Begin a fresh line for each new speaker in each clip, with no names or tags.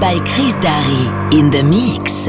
by Chris Darry in the mix.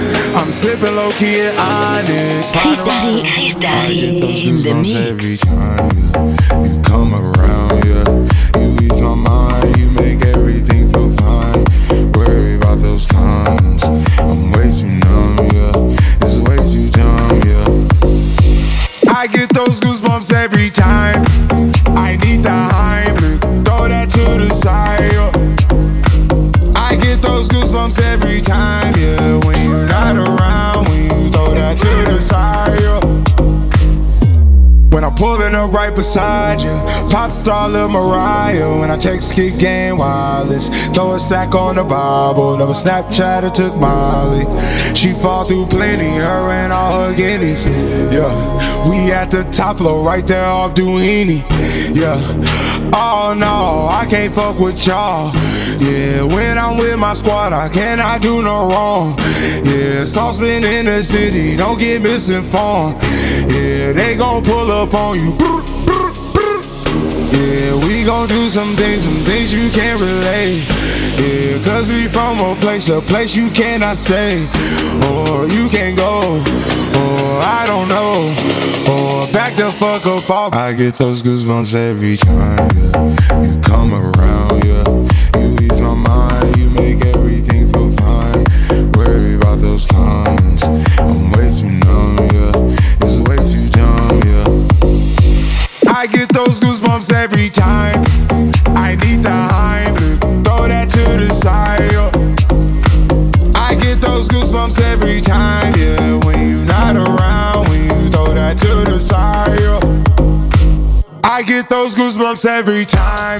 I'm slipping low key.
Chris Darry, Chris Darry in the mix.
Every time you, you come around, yeah, you ease my mind, you make everything feel fine. Worry about those comments, I'm way too numb, yeah. It's way too dumb, yeah. I get those goosebumps every time. I need the Heimlich, throw that to the side. Yeah those goosebumps every time, yeah. When you're not around, when you throw that to the side, yeah. When I'm pulling up right beside you, pop star Lil Mariah. When I text kick game wireless, throw a stack on the Bible. Never Snapchat or took Molly. She fall through plenty, her and all her guineas. Yeah, we at the top floor, right there off Dunlavy. Yeah, oh no, I can't fuck with y'all. Yeah, when I'm with my squad, I cannot do no wrong. Yeah, saucepan in the city, don't get misinformed. Yeah, they gon' pull up on you. Yeah, we gon' do some things, some things you can't relate. Yeah, cause we from a place, a place you cannot stay. Or you can't go, or I don't know. Or back the fuck up off. I get those goosebumps every time, yeah. You come around, yeah. Those comments. I'm way too numb, yeah. It's way too dumb, yeah. I get those goosebumps every time. I need the Heimlich, throw that to the side. Yeah. I get those goosebumps every time, yeah. When you're not around, when you throw that to the side. Yeah. I get those goosebumps every time.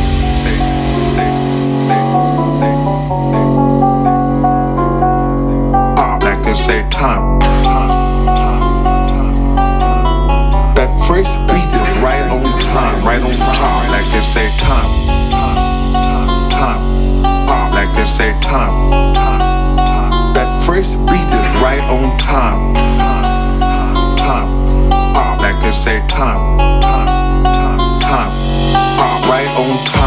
time, That first beat is right on time. Right on time, like they say time, time, time, time. Like they say time, time, time. That first beat is right on time, time, time. Like they say time, time, time, time. Right on time.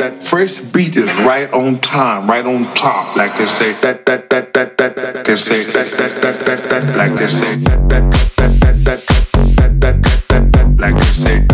That
first beat is right on time, right on top, like they say. That that that that that that they say. That that that that that like they say. That that that that that that that that like they say.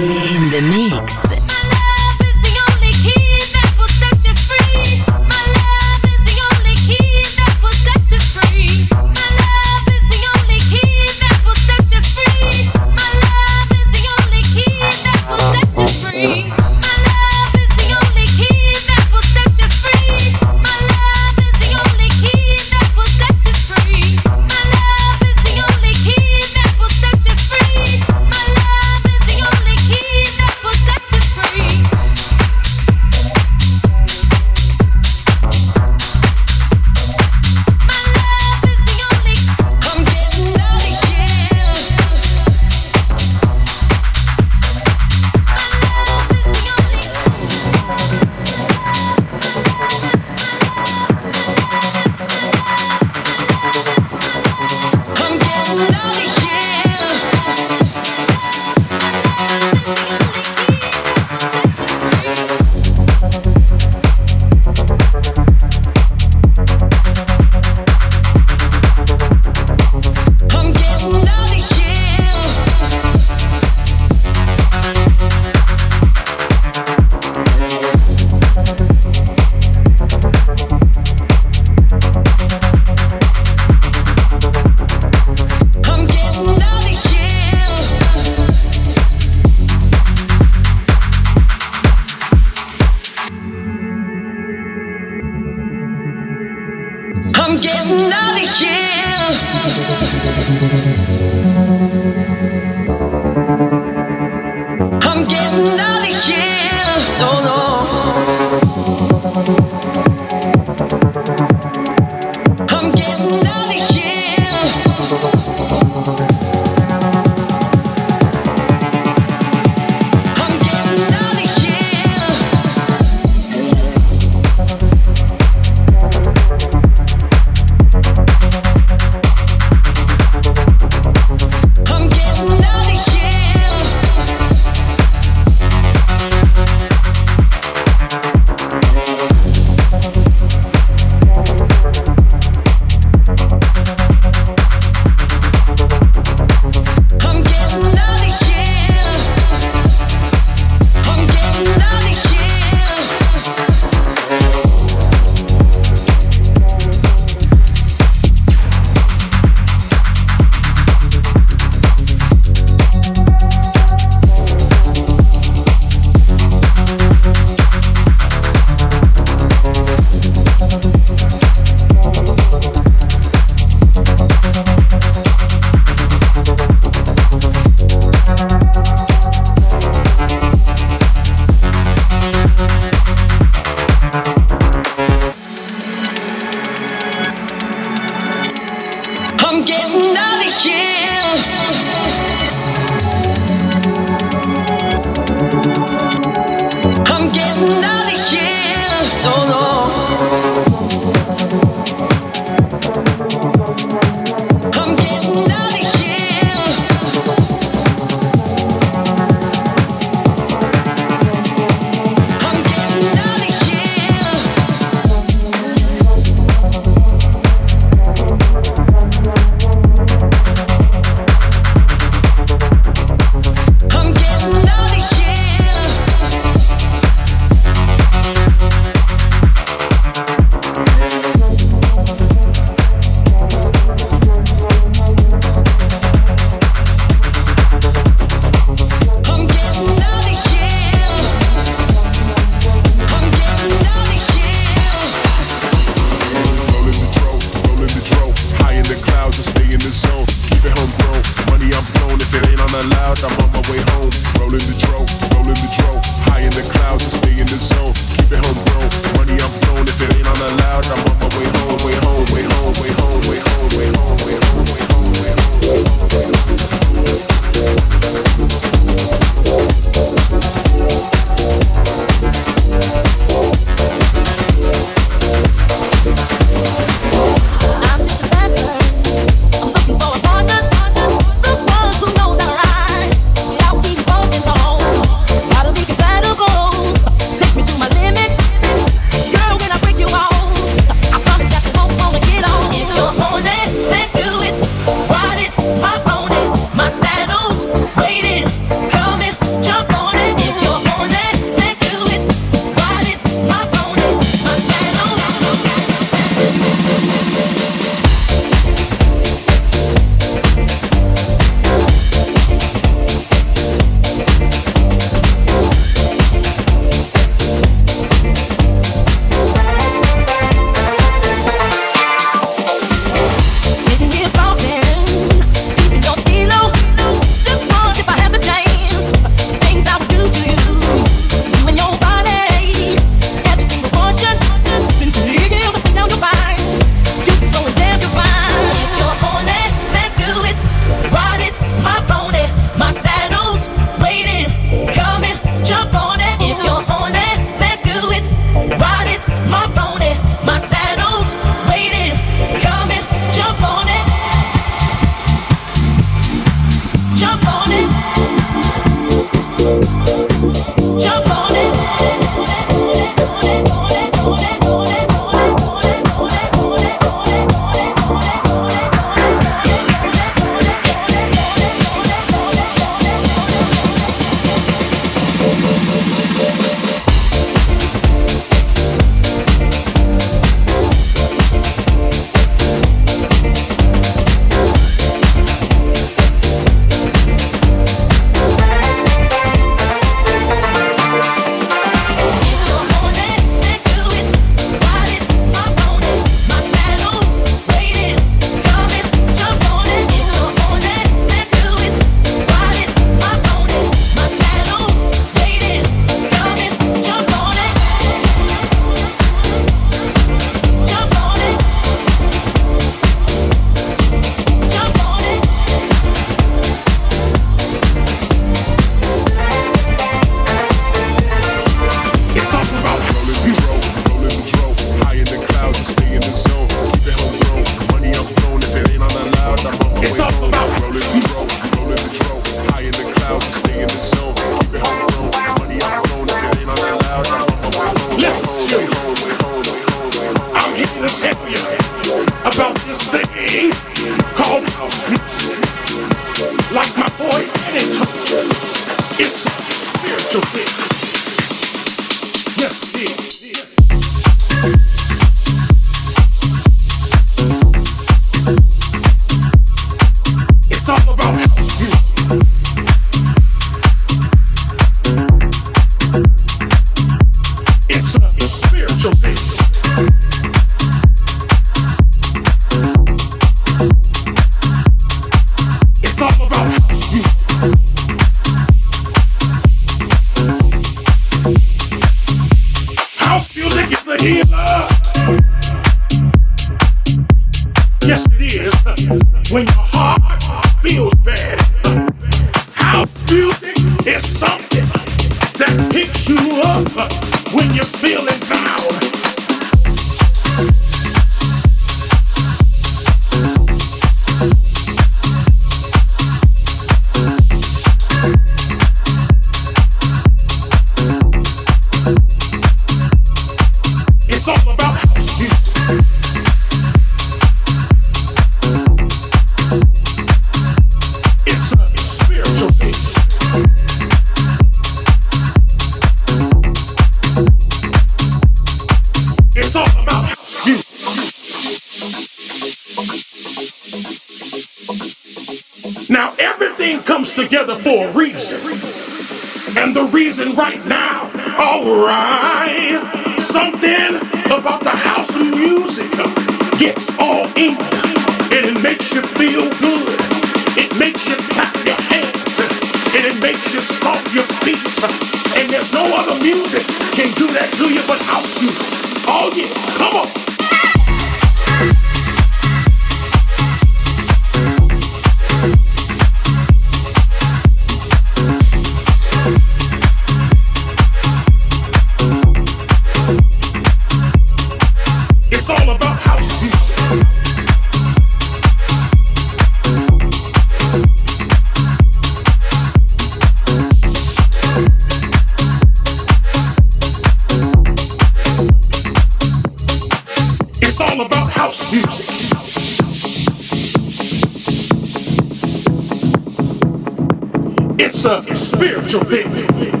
It's spiritual thing.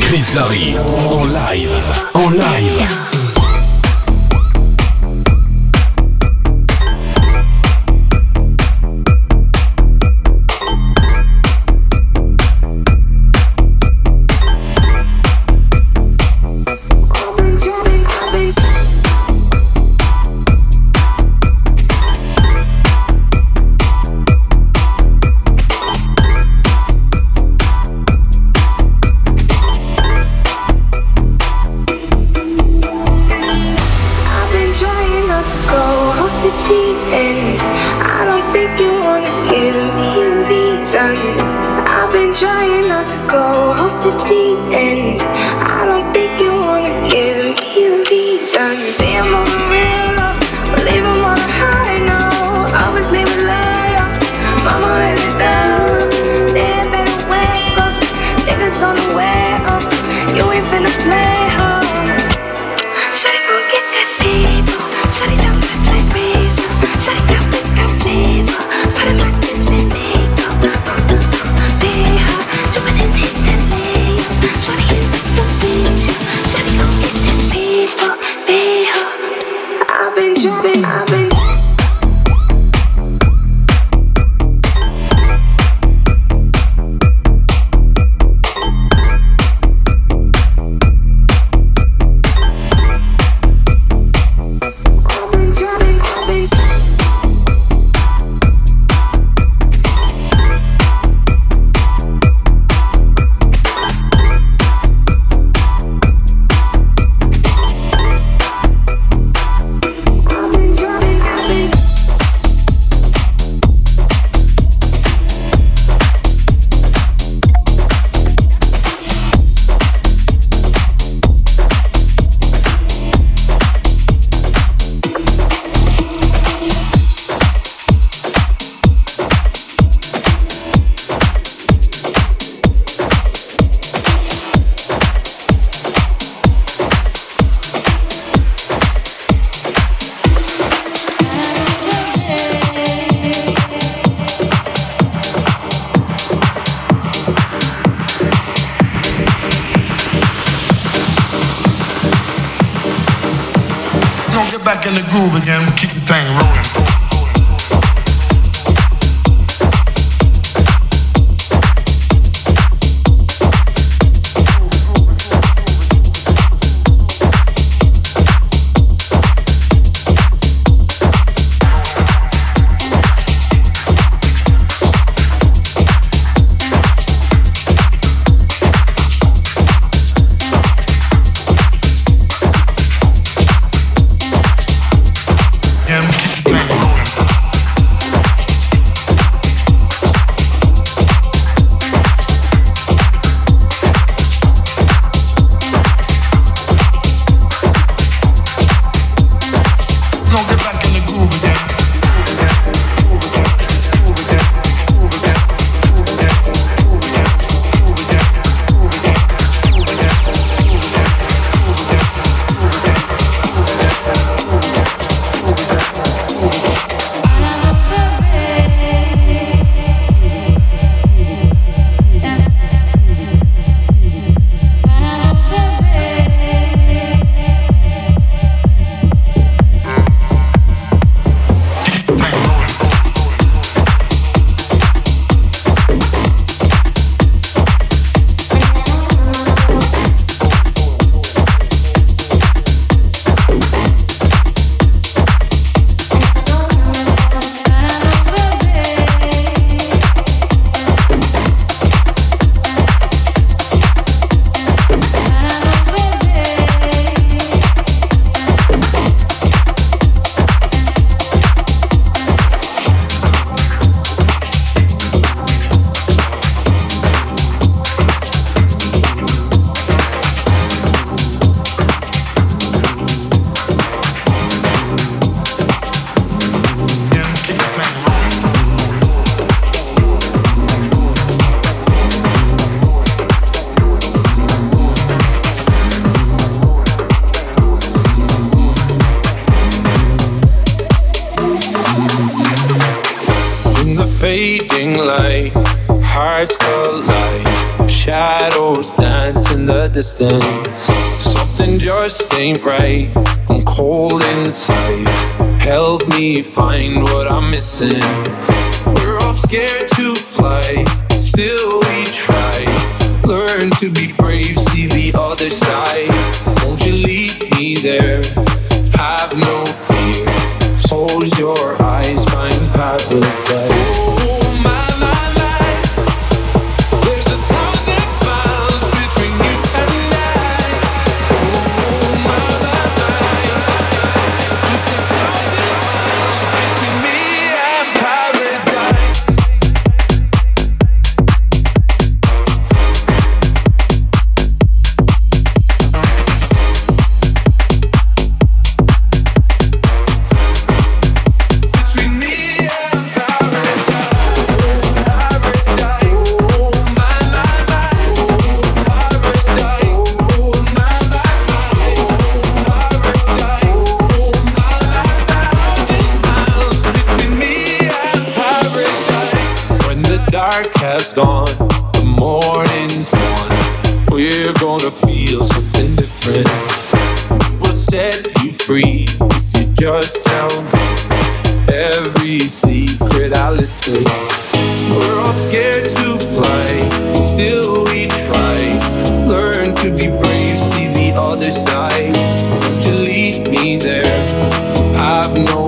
Chris Darry en live, en live.
Missing. dark has gone, the morning's gone. We're gonna feel something different. We'll set you free if you
just tell me every secret I listen. We're all scared to fly, still we try. Learn to be brave, see the other side. To lead me there? I've no